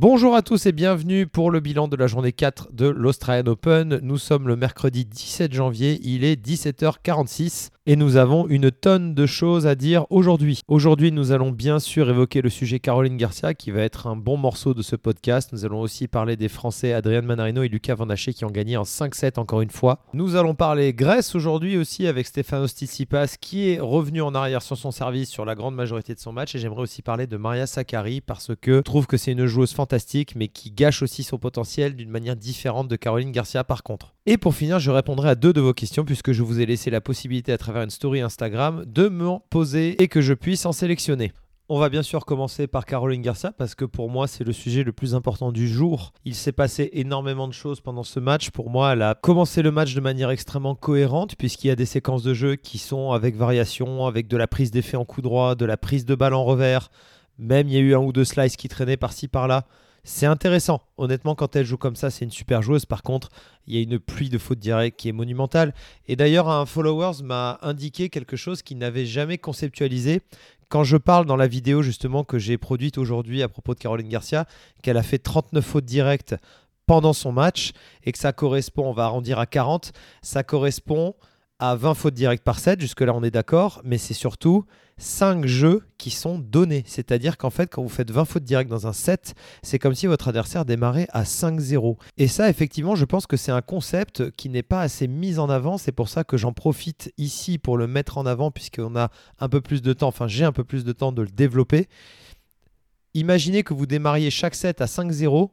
Bonjour à tous et bienvenue pour le bilan de la journée 4 de l'Australian Open. Nous sommes le mercredi 17 janvier, il est 17h46 et nous avons une tonne de choses à dire aujourd'hui. Aujourd'hui, nous allons bien sûr évoquer le sujet Caroline Garcia qui va être un bon morceau de ce podcast. Nous allons aussi parler des Français Adrian Manarino et Lucas Van qui ont gagné en 5-7 encore une fois. Nous allons parler Grèce aujourd'hui aussi avec Stefanos Tsitsipas qui est revenu en arrière sur son service sur la grande majorité de son match et j'aimerais aussi parler de Maria Sakkari parce que je trouve que c'est une joueuse fantastique mais qui gâche aussi son potentiel d'une manière différente de Caroline Garcia par contre. Et pour finir, je répondrai à deux de vos questions puisque je vous ai laissé la possibilité à travers une story Instagram de m'en poser et que je puisse en sélectionner. On va bien sûr commencer par Caroline Garcia parce que pour moi c'est le sujet le plus important du jour. Il s'est passé énormément de choses pendant ce match. Pour moi, elle a commencé le match de manière extrêmement cohérente puisqu'il y a des séquences de jeu qui sont avec variation, avec de la prise d'effet en coup droit, de la prise de balle en revers, même il y a eu un ou deux slices qui traînaient par-ci par-là. C'est intéressant. Honnêtement, quand elle joue comme ça, c'est une super joueuse. Par contre, il y a une pluie de fautes directes qui est monumentale. Et d'ailleurs, un followers m'a indiqué quelque chose qu'il n'avait jamais conceptualisé. Quand je parle dans la vidéo justement que j'ai produite aujourd'hui à propos de Caroline Garcia, qu'elle a fait 39 fautes directes pendant son match et que ça correspond, on va arrondir à 40, ça correspond à 20 fautes directes par set. Jusque-là, on est d'accord. Mais c'est surtout 5 jeux qui sont donnés. C'est-à-dire qu'en fait, quand vous faites 20 fautes directes dans un set, c'est comme si votre adversaire démarrait à 5-0. Et ça, effectivement, je pense que c'est un concept qui n'est pas assez mis en avant. C'est pour ça que j'en profite ici pour le mettre en avant, puisqu'on a un peu plus de temps, enfin j'ai un peu plus de temps de le développer. Imaginez que vous démarriez chaque set à 5-0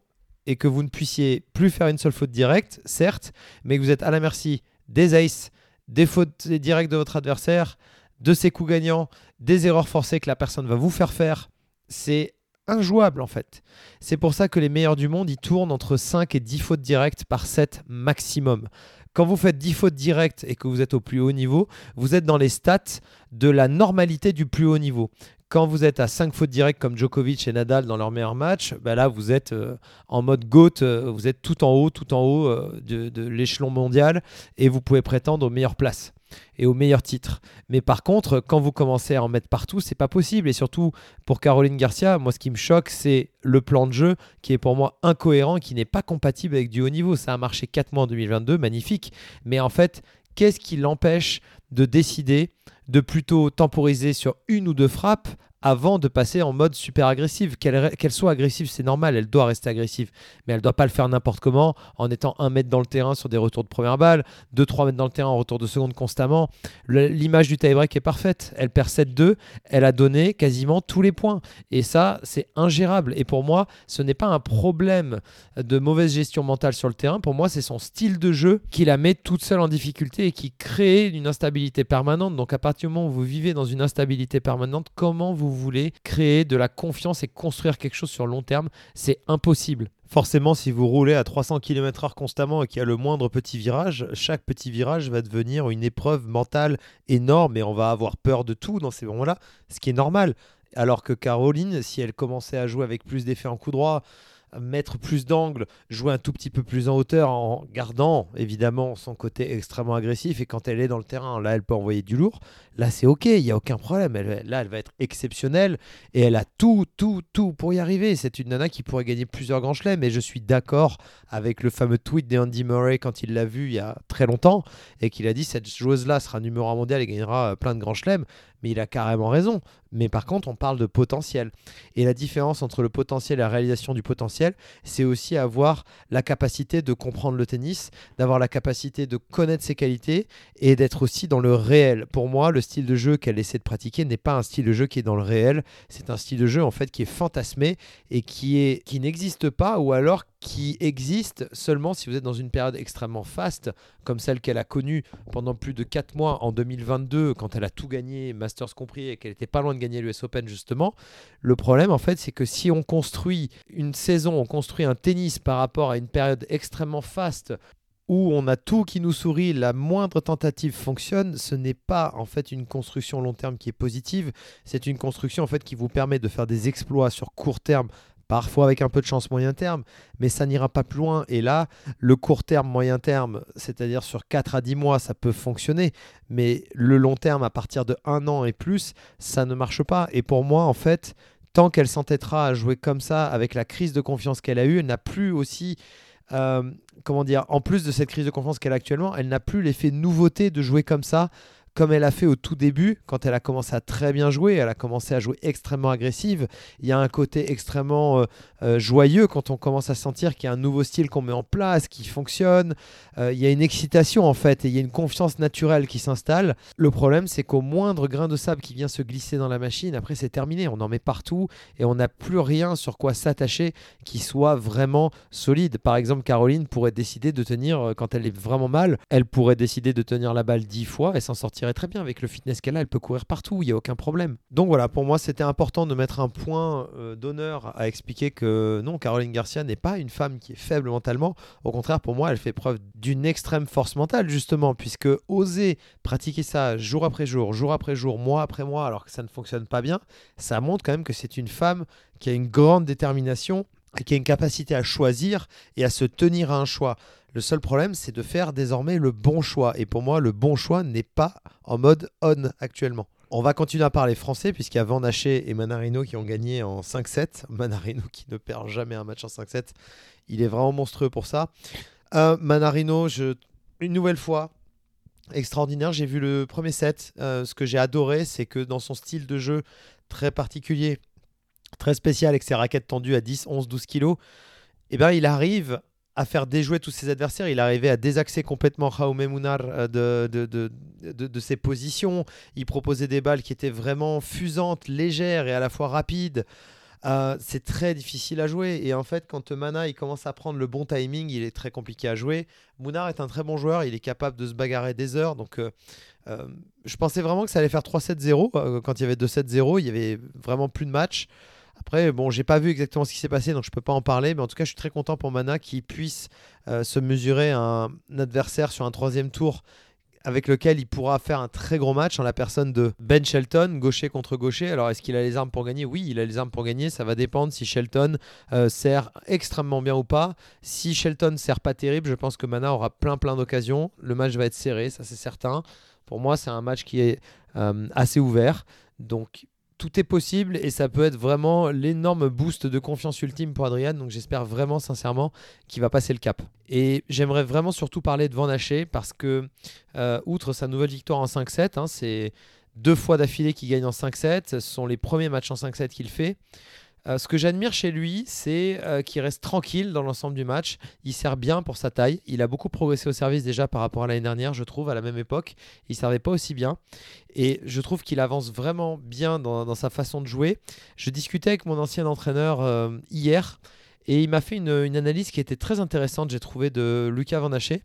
et que vous ne puissiez plus faire une seule faute directe, certes, mais que vous êtes à la merci des aces, des fautes directes de votre adversaire, de ses coups gagnants, des erreurs forcées que la personne va vous faire faire. C'est injouable en fait. C'est pour ça que les meilleurs du monde, ils tournent entre 5 et 10 fautes directes par set maximum. Quand vous faites 10 fautes directes et que vous êtes au plus haut niveau, vous êtes dans les stats de la normalité du plus haut niveau. Quand vous êtes à 5 fautes directes comme Djokovic et Nadal dans leur meilleur match, bah là vous êtes euh, en mode GOAT, euh, vous êtes tout en haut, tout en haut euh, de, l'échelon mondial et vous pouvez prétendre aux meilleures places et aux meilleurs titres. Mais par contre, quand vous commencez à en mettre partout, c'est pas possible. Et surtout pour Caroline Garcia, moi ce qui me choque, c'est le plan de jeu qui est pour moi incohérent, qui n'est pas compatible avec du haut niveau. Ça a marché 4 mois en 2022, magnifique. Mais en fait, qu'est-ce qui l'empêche de décider de plutôt temporiser sur une ou deux frappes avant de passer en mode super agressive. Qu'elle soit agressive, c'est normal, elle doit rester agressive, mais elle ne doit pas le faire n'importe comment, en étant un mètre dans le terrain sur des retours de première balle, 2-3 mètres dans le terrain en retour de seconde constamment. L'image du tie-break est parfaite. Elle perd 7-2, elle a donné quasiment tous les points. Et ça, c'est ingérable. Et pour moi, ce n'est pas un problème de mauvaise gestion mentale sur le terrain. Pour moi, c'est son style de jeu qui la met toute seule en difficulté et qui crée une instabilité permanente. Donc à partir moment où vous vivez dans une instabilité permanente, comment vous voulez créer de la confiance et construire quelque chose sur long terme, c'est impossible. Forcément, si vous roulez à 300 km/h constamment et qu'il y a le moindre petit virage, chaque petit virage va devenir une épreuve mentale énorme et on va avoir peur de tout dans ces moments-là, ce qui est normal. Alors que Caroline, si elle commençait à jouer avec plus d'effets en coup droit, mettre plus d'angle, jouer un tout petit peu plus en hauteur en gardant évidemment son côté extrêmement agressif. Et quand elle est dans le terrain, là, elle peut envoyer du lourd. Là, c'est OK, il n'y a aucun problème. Elle, là, elle va être exceptionnelle et elle a tout, tout, tout pour y arriver. C'est une nana qui pourrait gagner plusieurs grands chelems. Et je suis d'accord avec le fameux tweet d'Andy Murray quand il l'a vu il y a très longtemps et qu'il a dit cette joueuse-là sera numéro 1 mondial et gagnera euh, plein de grands chelems. Mais il a carrément raison. Mais par contre, on parle de potentiel. Et la différence entre le potentiel et la réalisation du potentiel, c'est aussi avoir la capacité de comprendre le tennis, d'avoir la capacité de connaître ses qualités et d'être aussi dans le réel. Pour moi, le style de jeu qu'elle essaie de pratiquer n'est pas un style de jeu qui est dans le réel, c'est un style de jeu en fait qui est fantasmé et qui qui n'existe pas ou alors qui existe seulement si vous êtes dans une période extrêmement faste comme celle qu'elle a connue pendant plus de 4 mois en 2022 quand elle a tout gagné, Masters compris et qu'elle était pas loin de gagner l'US Open justement. Le problème en fait, c'est que si on construit une saison, on construit un tennis par rapport à une période extrêmement faste où on a tout qui nous sourit, la moindre tentative fonctionne, ce n'est pas en fait une construction long terme qui est positive, c'est une construction en fait qui vous permet de faire des exploits sur court terme parfois avec un peu de chance moyen terme, mais ça n'ira pas plus loin. Et là, le court terme, moyen terme, c'est-à-dire sur 4 à 10 mois, ça peut fonctionner, mais le long terme, à partir de 1 an et plus, ça ne marche pas. Et pour moi, en fait, tant qu'elle s'entêtera à jouer comme ça, avec la crise de confiance qu'elle a eue, elle n'a plus aussi euh, comment dire, en plus de cette crise de confiance qu'elle a actuellement, elle n'a plus l'effet nouveauté de jouer comme ça comme elle a fait au tout début, quand elle a commencé à très bien jouer, elle a commencé à jouer extrêmement agressive. Il y a un côté extrêmement euh, euh, joyeux quand on commence à sentir qu'il y a un nouveau style qu'on met en place, qui fonctionne. Euh, il y a une excitation en fait, et il y a une confiance naturelle qui s'installe. Le problème, c'est qu'au moindre grain de sable qui vient se glisser dans la machine, après c'est terminé. On en met partout et on n'a plus rien sur quoi s'attacher qui soit vraiment solide. Par exemple, Caroline pourrait décider de tenir, quand elle est vraiment mal, elle pourrait décider de tenir la balle dix fois et s'en sortir très bien avec le fitness qu'elle a. Elle peut courir partout, il n'y a aucun problème. Donc voilà, pour moi, c'était important de mettre un point euh, d'honneur à expliquer que non, Caroline Garcia n'est pas une femme qui est faible mentalement. Au contraire, pour moi, elle fait preuve d'une extrême force mentale, justement, puisque oser pratiquer ça jour après jour, jour après jour, mois après mois, alors que ça ne fonctionne pas bien, ça montre quand même que c'est une femme qui a une grande détermination et qui a une capacité à choisir et à se tenir à un choix. Le seul problème, c'est de faire désormais le bon choix. Et pour moi, le bon choix n'est pas en mode on actuellement. On va continuer à parler français puisqu'il y a Van Haché et Manarino qui ont gagné en 5-7. Manarino qui ne perd jamais un match en 5-7. Il est vraiment monstrueux pour ça. Euh, Manarino, une nouvelle fois, extraordinaire. J'ai vu le premier set. Euh, ce que j'ai adoré, c'est que dans son style de jeu très particulier, très spécial, avec ses raquettes tendues à 10, 11, 12 kilos, eh ben, il arrive à faire déjouer tous ses adversaires. Il arrivait à désaxer complètement Jaume Munar euh, de, de, de, ses positions. Il proposait des balles qui étaient vraiment fusantes, légères et à la fois rapides. Euh, c'est très difficile à jouer. Et en fait, quand Mana il commence à prendre le bon timing, il est très compliqué à jouer. Munar est un très bon joueur. Il est capable de se bagarrer des heures. Donc, euh, je pensais vraiment que ça allait faire 3-7-0. quand il y avait 2-7-0, il y avait vraiment plus de match. Après, bon, j'ai pas vu exactement ce qui s'est passé, donc je peux pas en parler, mais en tout cas, je suis très content pour Mana qui puisse euh, se mesurer un, adversaire sur un troisième tour avec lequel il pourra faire un très gros match en la personne de Ben Shelton, gaucher contre gaucher. Alors, est-ce qu'il a les armes pour gagner? Oui, il a les armes pour gagner. Ça va dépendre si Shelton euh, sert extrêmement bien ou pas. Si Shelton sert pas terrible, je pense que Mana aura plein plein d'occasions. Le match va être serré, ça c'est certain. Pour moi, c'est un match qui est euh, assez ouvert. Donc, tout est possible et ça peut être vraiment l'énorme boost de confiance ultime pour Adrian. Donc j'espère vraiment sincèrement qu'il va passer le cap. Et j'aimerais vraiment surtout parler de Van Haché parce que, euh, outre sa nouvelle victoire en 5-7, hein, c'est deux fois d'affilée qu'il gagne en 5-7. Ce sont les premiers matchs en 5-7 qu'il fait. Euh, ce que j'admire chez lui, c'est euh, qu'il reste tranquille dans l'ensemble du match. Il sert bien pour sa taille. Il a beaucoup progressé au service déjà par rapport à l'année dernière, je trouve, à la même époque. Il servait pas aussi bien. Et je trouve qu'il avance vraiment bien dans, sa façon de jouer. Je discutais avec mon ancien entraîneur euh, hier. Et il m'a fait une, analyse qui était très intéressante, j'ai trouvé, de Lucas Van Haché.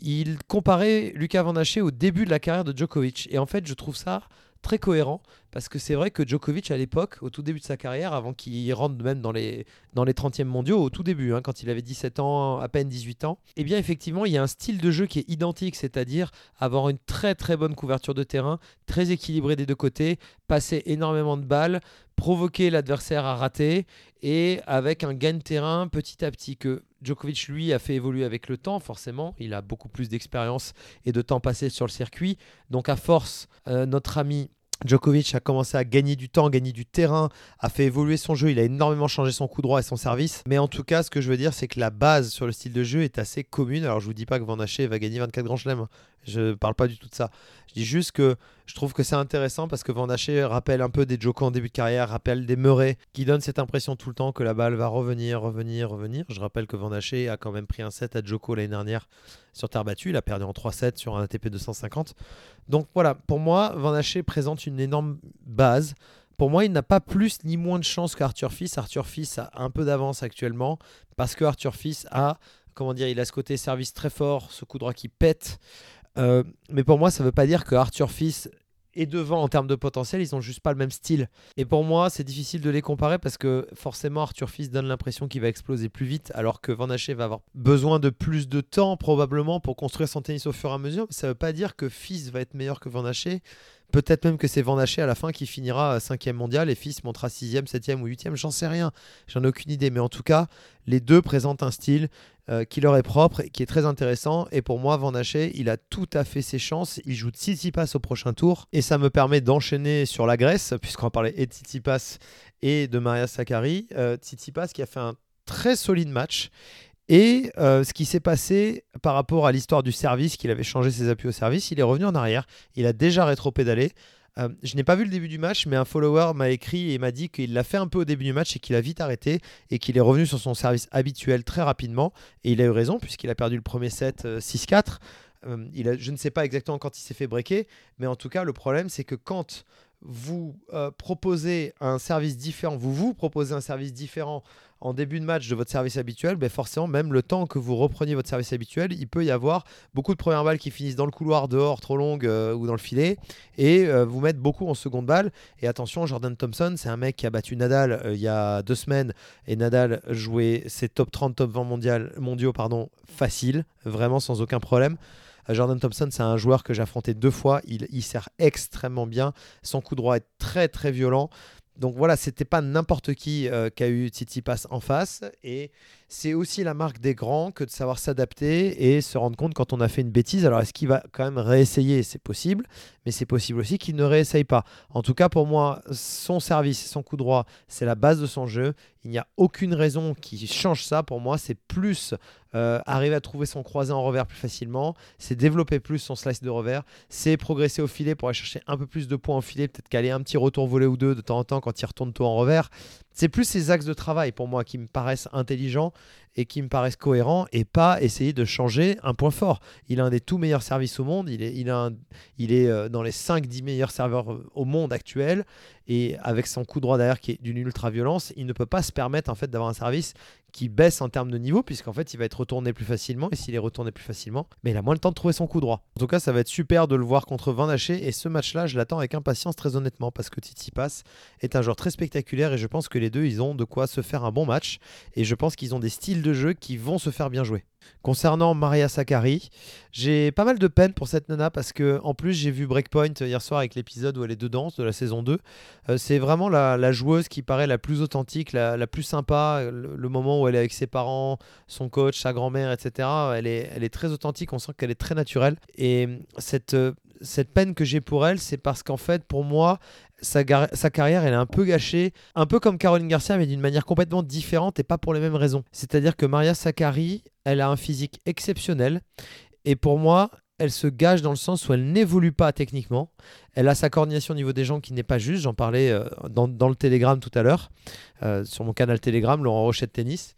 Il comparait Lucas Van Haché au début de la carrière de Djokovic. Et en fait, je trouve ça très cohérent parce que c'est vrai que Djokovic à l'époque, au tout début de sa carrière, avant qu'il rentre même dans les, dans les 30e mondiaux, au tout début, hein, quand il avait 17 ans, à peine 18 ans, eh bien effectivement, il y a un style de jeu qui est identique, c'est-à-dire avoir une très très bonne couverture de terrain, très équilibré des deux côtés, passer énormément de balles, provoquer l'adversaire à rater et avec un gain de terrain petit à petit que Djokovic, lui, a fait évoluer avec le temps, forcément. Il a beaucoup plus d'expérience et de temps passé sur le circuit. Donc, à force, euh, notre ami Djokovic a commencé à gagner du temps, gagner du terrain, a fait évoluer son jeu, il a énormément changé son coup droit et son service. Mais en tout cas, ce que je veux dire, c'est que la base sur le style de jeu est assez commune. Alors je vous dis pas que Van Haché va gagner 24 grands chelems, je parle pas du tout de ça. Je dis juste que je trouve que c'est intéressant parce que Van Haché rappelle un peu des Djoko en début de carrière, rappelle des Murray qui donnent cette impression tout le temps que la balle va revenir, revenir, revenir. Je rappelle que Van Haché a quand même pris un set à Djoko l'année dernière sur terre battue. Il a perdu en 3-7 sur un ATP 250. Donc voilà, pour moi, Van Haché présente une énorme base. Pour moi, il n'a pas plus ni moins de chance qu'Arthur Fils. Arthur Fils a un peu d'avance actuellement parce que Arthur Fils a, comment dire, il a ce côté service très fort, ce coup droit qui pète. Euh, mais pour moi, ça ne veut pas dire que Arthur Fils est devant en termes de potentiel, ils n'ont juste pas le même style. Et pour moi, c'est difficile de les comparer parce que forcément, Arthur Fils donne l'impression qu'il va exploser plus vite, alors que Van Haché va avoir besoin de plus de temps probablement pour construire son tennis au fur et à mesure. ça ne veut pas dire que Fils va être meilleur que Van Haché Peut-être même que c'est Van Haché à la fin qui finira 5 mondial et Fils montera 6e, 7e ou 8e, j'en sais rien. J'en ai aucune idée. Mais en tout cas, les deux présentent un style euh, qui leur est propre et qui est très intéressant. Et pour moi, Van Haché, il a tout à fait ses chances. Il joue Tsitsipas au prochain tour. Et ça me permet d'enchaîner sur la Grèce, puisqu'on va parler et de Tsitsipas et de Maria Sakkari. Euh, Tsitsipas qui a fait un très solide match. Et euh, ce qui s'est passé par rapport à l'histoire du service, qu'il avait changé ses appuis au service, il est revenu en arrière. Il a déjà rétro-pédalé. Euh, je n'ai pas vu le début du match, mais un follower m'a écrit et m'a dit qu'il l'a fait un peu au début du match et qu'il a vite arrêté et qu'il est revenu sur son service habituel très rapidement. Et il a eu raison puisqu'il a perdu le premier set 6-4. Euh, je ne sais pas exactement quand il s'est fait breaker, mais en tout cas, le problème, c'est que quand vous proposez un service différent, vous vous proposez un service différent en début de match de votre service habituel, ben forcément, même le temps que vous repreniez votre service habituel, il peut y avoir beaucoup de premières balles qui finissent dans le couloir dehors trop longues euh, ou dans le filet et euh, vous mettre beaucoup en seconde balle. Et attention, Jordan Thompson, c'est un mec qui a battu Nadal euh, il y a deux semaines et Nadal jouait ses top 30, top 20 mondial, mondiaux pardon, facile, vraiment sans aucun problème. Jordan Thompson, c'est un joueur que j'ai affronté deux fois. Il, sert extrêmement bien. Son coup droit est très très violent. Donc voilà, c'était pas n'importe qui euh, qui a eu Tsitsipas en face. Et c'est aussi la marque des grands que de savoir s'adapter et se rendre compte quand on a fait une bêtise. Alors est-ce qu'il va quand même réessayer? C'est possible, mais c'est possible aussi qu'il ne réessaye pas. En tout cas, pour moi, son service, son coup droit, c'est la base de son jeu. Il n'y a aucune raison qui change ça. Pour moi, c'est plus euh, arriver à trouver son croisé en revers plus facilement, c'est développer plus son slice de revers, c'est progresser au filet pour aller chercher un peu plus de points au filet, peut-être caler un petit retour volé ou deux de temps en temps quand il retourne tôt en revers. C'est plus ces axes de travail pour moi qui me paraissent intelligents et qui me paraissent cohérents et pas essayer de changer un point fort. Il a un des tout meilleurs services au monde, il est, il a il est euh, dans les 5-10 meilleurs serveurs euh, au monde actuel et avec son coup droit derrière qui est d'une ultra violence, il ne peut pas se permettre en fait d'avoir un service qui baisse en termes de niveau, puisqu'en fait, il va être retourné plus facilement. Et s'il est retourné plus facilement, mais il a moins le temps de trouver son coup droit. En tout cas, ça va être super de le voir contre Van Haché. Et ce match-là, je l'attends avec impatience, très honnêtement, parce que Tsitsipas est un joueur très spectaculaire. Et je pense que les deux, ils ont de quoi se faire un bon match. Et je pense qu'ils ont des styles de jeu qui vont se faire bien jouer. Concernant Maria Sakkari, j'ai pas mal de peine pour cette nana parce que en plus j'ai vu Breakpoint hier soir avec l'épisode où elle est dedans de la saison 2. Euh, c'est vraiment la, joueuse qui paraît la plus authentique, la, plus sympa. Le, moment où elle est avec ses parents, son coach, sa grand-mère, etc. Elle est, très authentique, on sent qu'elle est très naturelle. Et cette, cette peine que j'ai pour elle, c'est parce qu'en fait pour moi, sa, carrière, elle est un peu gâchée, un peu comme Caroline Garcia, mais d'une manière complètement différente et pas pour les mêmes raisons. C'est-à-dire que Maria Sakkari, elle a un physique exceptionnel, et pour moi, elle se gâche dans le sens où elle n'évolue pas techniquement. Elle a sa coordination au niveau des jambes qui n'est pas juste. J'en parlais euh, dans, le Telegram tout à l'heure, euh, sur mon canal Telegram, Laurent Rocher de tennis.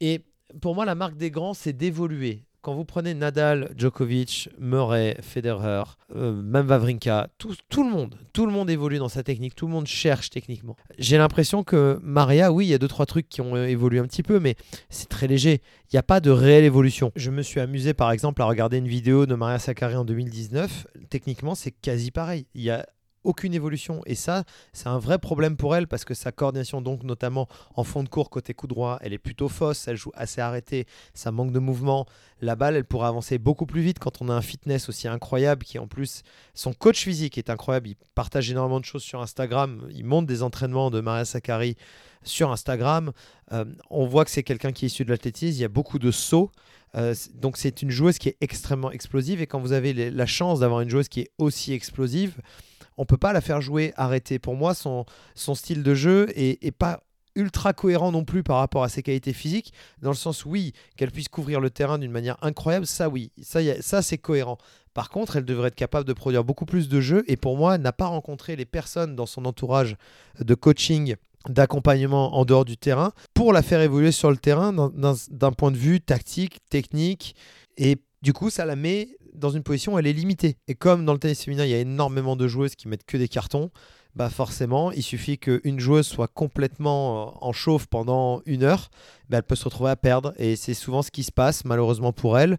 Et pour moi, la marque des grands, c'est d'évoluer quand vous prenez Nadal, Djokovic, Murray, Federer, euh, même Vavrinka, tout, le monde, tout le monde évolue dans sa technique, tout le monde cherche techniquement. J'ai l'impression que Maria, oui, il y a deux trois trucs qui ont euh, évolué un petit peu, mais c'est très léger. Il n'y a pas de réelle évolution. Je me suis amusé par exemple à regarder une vidéo de Maria Sakkari en 2019. Techniquement, c'est quasi pareil. Il y a aucune évolution. Et ça, c'est un vrai problème pour elle parce que sa coordination, donc notamment en fond de cours côté coup droit, elle est plutôt fausse, elle joue assez arrêtée, ça manque de mouvement. La balle, elle pourrait avancer beaucoup plus vite quand on a un fitness aussi incroyable qui en plus, son coach physique est incroyable, il partage énormément de choses sur Instagram, il monte des entraînements de Maria Sakkari sur Instagram. Euh, on voit que c'est quelqu'un qui est issu de l'athlétisme, il y a beaucoup de sauts. Euh, donc c'est une joueuse qui est extrêmement explosive et quand vous avez la chance d'avoir une joueuse qui est aussi explosive, on peut pas la faire jouer arrêtée. Pour moi, son, son style de jeu est, pas ultra cohérent non plus par rapport à ses qualités physiques, dans le sens oui, qu'elle puisse couvrir le terrain d'une manière incroyable, ça oui, ça, ça c'est cohérent. Par contre, elle devrait être capable de produire beaucoup plus de jeux, et pour moi, elle n'a pas rencontré les personnes dans son entourage de coaching d'accompagnement en dehors du terrain pour la faire évoluer sur le terrain d'un point de vue tactique, technique, et du coup, ça la met dans une position elle est limitée. Et comme dans le tennis féminin, il y a énormément de joueuses qui mettent que des cartons, bah forcément, il suffit qu'une joueuse soit complètement euh, en chauffe pendant une heure, bah elle peut se retrouver à perdre. Et c'est souvent ce qui se passe, malheureusement pour elle.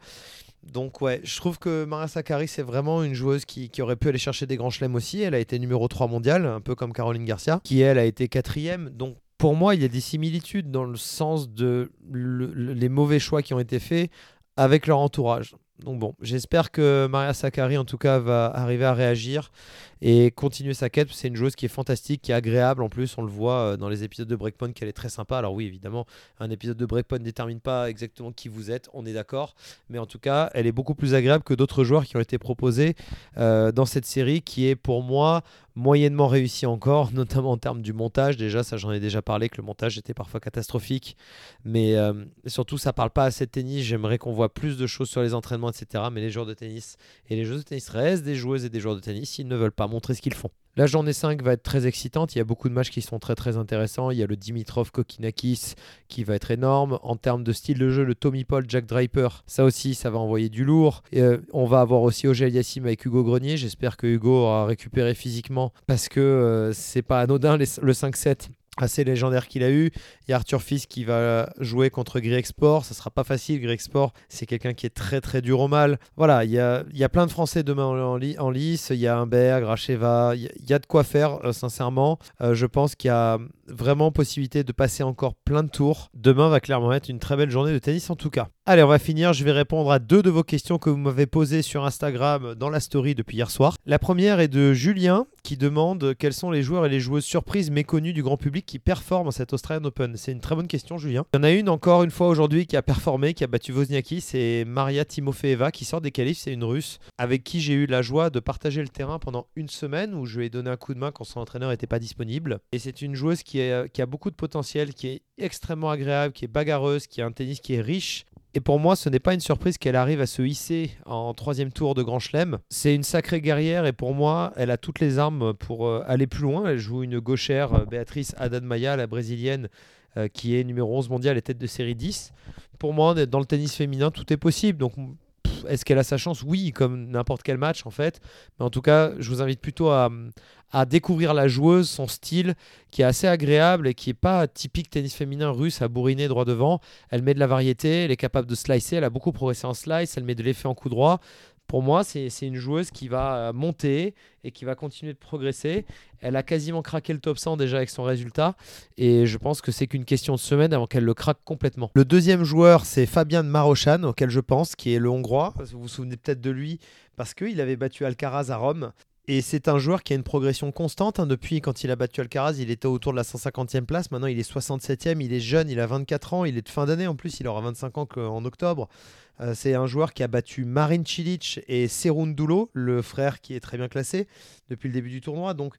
Donc ouais, je trouve que Maria Sakkari, c'est vraiment une joueuse qui, aurait pu aller chercher des grands chelems aussi. Elle a été numéro 3 mondial, un peu comme Caroline Garcia, qui elle a été quatrième. Donc pour moi, il y a des similitudes dans le sens de les mauvais choix qui ont été faits avec leur entourage. Donc bon, j'espère que Maria Sakkari en tout cas va arriver à réagir et continuer sa quête. C'est une joueuse qui est fantastique, qui est agréable. En plus, on le voit euh, dans les épisodes de Breakpoint qu'elle est très sympa. Alors oui, évidemment, un épisode de Breakpoint ne détermine pas exactement qui vous êtes, on est d'accord. Mais en tout cas, elle est beaucoup plus agréable que d'autres joueurs qui ont été proposés euh, dans cette série, qui est pour moi moyennement réussi encore, notamment en termes du montage. Déjà, ça j'en ai déjà parlé, que le montage était parfois catastrophique. Mais euh, surtout, ça parle pas assez de tennis. J'aimerais qu'on voit plus de choses sur les entraînements, etc. Mais les joueurs de tennis et les joueuses de tennis restent des joueuses et des joueurs de tennis. Ils ne veulent pas montrer ce qu'ils font. La journée 5 va être très excitante. Il y a beaucoup de matchs qui sont très très intéressants. Il y a le Dimitrov Kokinakis qui va être énorme. En termes de style de jeu, le Tommy Paul Jack Draper, ça aussi, ça va envoyer du lourd. Et, euh, on va avoir aussi Ogel Yassim avec Hugo Grenier. J'espère que Hugo aura récupéré physiquement parce que euh, c'est pas anodin le 5-7 assez légendaire qu'il a eu. Il y a Arthur Fils qui va jouer contre Greg Sport. Ça sera pas facile. Greg Sport, c'est quelqu'un qui est très très dur au mal. Voilà, il y a, il y a plein de Français demain en, en, lice. Il y a Humbert, Gracheva. Il y a de quoi faire, euh, sincèrement. Euh, je pense qu'il y a vraiment possibilité de passer encore plein de tours. Demain va clairement être une très belle journée de tennis en tout cas. Allez, on va finir. Je vais répondre à deux de vos questions que vous m'avez posées sur Instagram dans la story depuis hier soir. La première est de Julien qui demande quels sont les joueurs et les joueuses surprises méconnus du grand public qui performent en cette Australian Open. C'est une très bonne question, Julien. Il y en a une encore une fois aujourd'hui qui a performé, qui a battu Wozniacki, c'est Maria Timofeeva qui sort des qualifs. C'est une russe avec qui j'ai eu la joie de partager le terrain pendant une semaine où je lui ai donné un coup de main quand son entraîneur n'était pas disponible. Et c'est une joueuse qui a beaucoup de potentiel, qui est extrêmement agréable, qui est bagarreuse, qui a un tennis qui est riche et pour moi, ce n'est pas une surprise qu'elle arrive à se hisser en troisième tour de Grand Chelem. C'est une sacrée guerrière et pour moi, elle a toutes les armes pour euh, aller plus loin. Elle joue une gauchère, euh, Béatrice Haddad Maya, la brésilienne, euh, qui est numéro 11 mondial et tête de série 10. Pour moi, dans le tennis féminin, tout est possible. Donc est-ce qu'elle a sa chance? Oui, comme n'importe quel match en fait. Mais en tout cas, je vous invite plutôt à, découvrir la joueuse, son style, qui est assez agréable et qui n'est pas typique tennis féminin russe à bourriner droit devant. Elle met de la variété, elle est capable de slicer, elle a beaucoup progressé en slice, elle met de l'effet en coup droit pour moi, c'est une joueuse qui va euh, monter et qui va continuer de progresser. Elle a quasiment craqué le top 100 déjà avec son résultat. Et je pense que c'est qu'une question de semaine avant qu'elle le craque complètement. Le deuxième joueur, c'est Fabien Marochan, auquel je pense, qui est le Hongrois. Vous vous souvenez peut-être de lui parce qu'il avait battu Alcaraz à Rome. Et c'est un joueur qui a une progression constante. Hein. Depuis quand il a battu Alcaraz, il était autour de la 150e place. Maintenant, il est 67e. Il est jeune, il a 24 ans. Il est de fin d'année en plus. Il aura 25 ans en octobre. Euh, c'est un joueur qui a battu Marin Cilic et Serundulo, le frère qui est très bien classé depuis le début du tournoi. Donc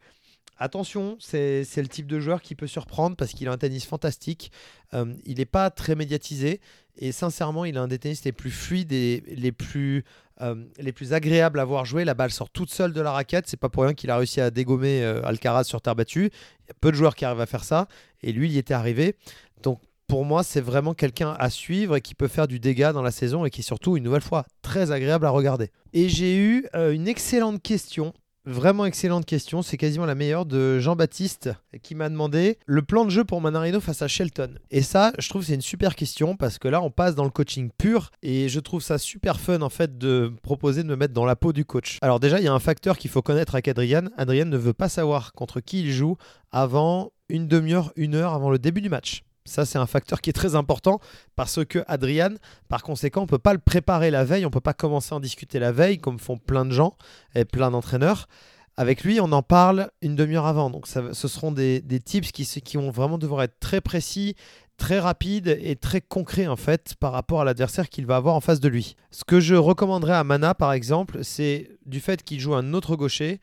attention, c'est le type de joueur qui peut surprendre parce qu'il a un tennis fantastique. Euh, il n'est pas très médiatisé et sincèrement, il a un des tennis les plus fluides et les plus, euh, les plus agréables à voir jouer. La balle sort toute seule de la raquette. C'est pas pour rien qu'il a réussi à dégommer Alcaraz sur terre battue. Il y a peu de joueurs qui arrivent à faire ça et lui, il y était arrivé. Donc pour moi, c'est vraiment quelqu'un à suivre et qui peut faire du dégât dans la saison et qui est surtout, une nouvelle fois, très agréable à regarder. Et j'ai eu euh, une excellente question Vraiment excellente question, c'est quasiment la meilleure de Jean-Baptiste qui m'a demandé le plan de jeu pour Manarino face à Shelton. Et ça, je trouve c'est une super question parce que là on passe dans le coaching pur et je trouve ça super fun en fait de proposer de me mettre dans la peau du coach. Alors déjà, il y a un facteur qu'il faut connaître avec Adrian. Adrian ne veut pas savoir contre qui il joue avant une demi-heure, une heure avant le début du match. Ça, c'est un facteur qui est très important parce que Adrian, par conséquent, on ne peut pas le préparer la veille, on ne peut pas commencer à en discuter la veille comme font plein de gens et plein d'entraîneurs. Avec lui, on en parle une demi-heure avant. Donc, ce seront des, tips qui, qui vont vraiment devoir être très précis, très rapides et très concrets en fait par rapport à l'adversaire qu'il va avoir en face de lui. Ce que je recommanderais à Mana, par exemple, c'est du fait qu'il joue un autre gaucher.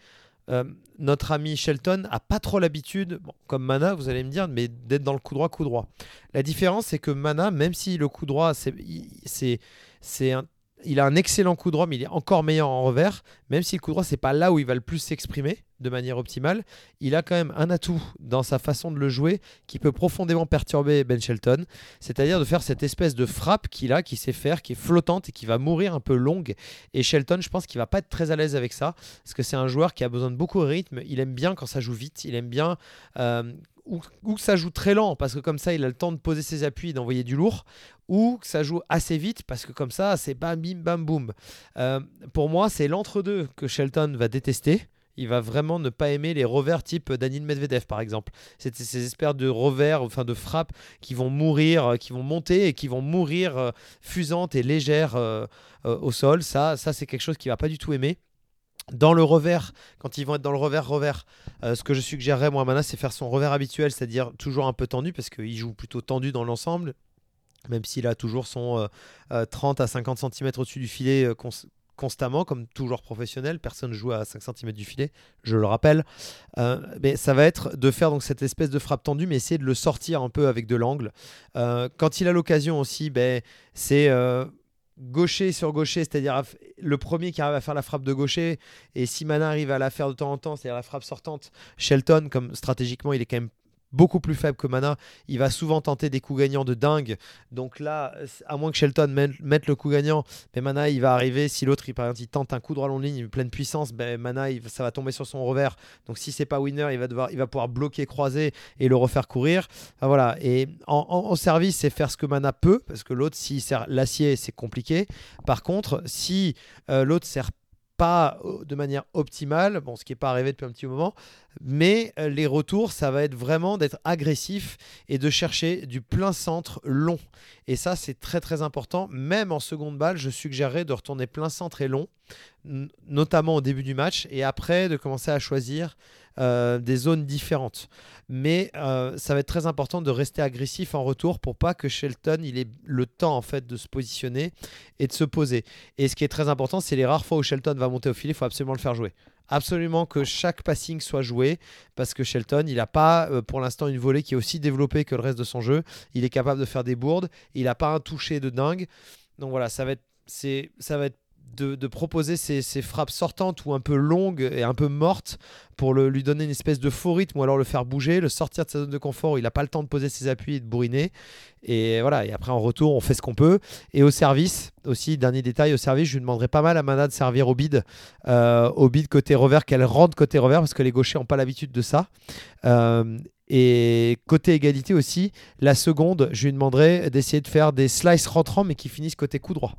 Euh, notre ami Shelton a pas trop l'habitude, comme Mana, vous allez me dire, mais d'être dans le coup droit, coup droit. La différence, c'est que Mana, même si le coup droit, c'est il a un excellent coup droit, mais il est encore meilleur en revers. Même si le coup droit, c'est pas là où il va le plus s'exprimer de manière optimale, il a quand même un atout dans sa façon de le jouer qui peut profondément perturber Ben Shelton. C'est-à-dire de faire cette espèce de frappe qu'il a, qui sait faire, qui est flottante et qui va mourir un peu longue. Et Shelton, je pense qu'il va pas être très à l'aise avec ça, parce que c'est un joueur qui a besoin de beaucoup de rythme. Il aime bien quand ça joue vite. Il aime bien euh, ou, que ça joue très lent parce que comme ça il a le temps de poser ses appuis et d'envoyer du lourd, ou que ça joue assez vite parce que comme ça c'est bam bim bam boum. Euh, pour moi c'est l'entre-deux que Shelton va détester. Il va vraiment ne pas aimer les revers type Daniel Medvedev par exemple. C'est ces espèces de revers, enfin de frappes qui vont mourir, euh, qui vont monter et qui vont mourir euh, fusantes et légères au sol. Ça, c'est quelque chose qu'il va pas du tout aimer. Dans le revers, quand ils vont être dans le revers-revers, euh, ce que je suggérerais moi Mana, c'est faire son revers habituel, c'est-à-dire toujours un peu tendu, parce qu'il joue plutôt tendu dans l'ensemble, même s'il a toujours son 30 à 50 cm au-dessus du filet constamment, comme tout joueur professionnel. Personne joue à 5 cm du filet, je le rappelle. Euh, mais ça va être de faire donc cette espèce de frappe tendue, mais essayer de le sortir un peu avec de l'angle. Euh, quand il a l'occasion aussi, ben, c'est euh, gaucher sur gaucher, c'est-à-dire le premier qui arrive à faire la frappe de gaucher, et si Mana arrive à la faire de temps en temps, c'est-à-dire la frappe sortante, Shelton, comme stratégiquement il est quand même beaucoup plus faible que Mana. Il va souvent tenter des coups gagnants de dingue. Donc là, à moins que Shelton mette le coup gagnant, mais Mana, il va arriver. Si l'autre, par exemple, il tente un coup droit long ligne, pleine puissance, ben, Mana, ça va tomber sur son revers. Donc si c'est pas winner, il va, devoir, il va pouvoir bloquer, croiser et le refaire courir. voilà. Et en, service, c'est faire ce que Mana peut, parce que l'autre, s'il sert l'acier, c'est compliqué. Par contre, si euh, l'autre sert pas euh, de manière optimale, bon, ce qui n'est pas arrivé depuis un petit moment, mais euh, les retours, ça va être vraiment d'être agressif et de chercher du plein centre long. Et ça, c'est très très important. Même en seconde balle, je suggérerais de retourner plein centre et long, notamment au début du match, et après de commencer à choisir euh, des zones différentes. Mais euh, ça va être très important de rester agressif en retour pour pas que Shelton il ait le temps en fait de se positionner et de se poser. Et ce qui est très important, c'est les rares fois où Shelton va monter au filet, il faut absolument le faire jouer. Absolument que chaque passing soit joué parce que Shelton, il n'a pas euh, pour l'instant une volée qui est aussi développée que le reste de son jeu. Il est capable de faire des bourdes, il n'a pas un toucher de dingue. Donc voilà, ça va être, ça va être de, proposer ces, frappes sortantes ou un peu longues et un peu mortes pour lui donner une espèce de faux rythme ou alors le faire bouger, le sortir de sa zone de confort où il n'a pas le temps de poser ses appuis et de bourriner. Et voilà, et après en retour, on fait ce qu'on peut. Et au service, aussi, dernier détail, au service, je lui demanderai pas mal à Mana de servir au bid, euh, au côté revers, qu'elle rentre côté revers parce que les gauchers n'ont pas l'habitude de ça. Euh, et côté égalité aussi, la seconde, je lui demanderai d'essayer de faire des slices rentrants mais qui finissent côté coup droit.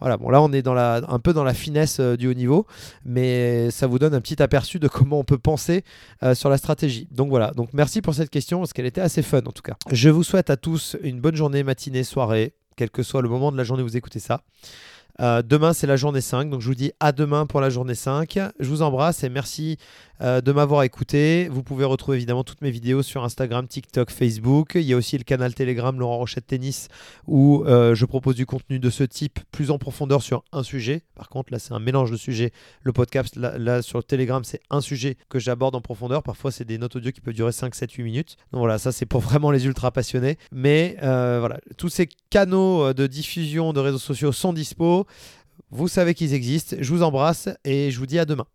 Voilà, bon là on est un peu dans la finesse euh, du haut niveau, mais ça vous donne un petit aperçu de comment on peut penser euh, sur la stratégie. Donc voilà, donc merci pour cette question parce qu'elle était assez fun en tout cas. Je vous souhaite à tous une bonne journée, matinée, soirée, quel que soit le moment de la journée où vous écoutez ça. Euh, demain, c'est la journée 5, donc je vous dis à demain pour la journée 5. Je vous embrasse et merci euh, de m'avoir écouté. Vous pouvez retrouver évidemment toutes mes vidéos sur Instagram, TikTok, Facebook. Il y a aussi le canal Telegram Laurent Rochette Tennis où euh, je propose du contenu de ce type plus en profondeur sur un sujet. Par contre, là, c'est un mélange de sujets. Le podcast, là, sur le Telegram, c'est un sujet que j'aborde en profondeur. Parfois, c'est des notes audio qui peuvent durer 5, 7, 8 minutes. Donc voilà, ça, c'est pour vraiment les ultra passionnés. Mais voilà, tous ces canaux de diffusion de réseaux sociaux sont dispo. Vous savez qu'ils existent. Je vous embrasse et je vous dis à demain.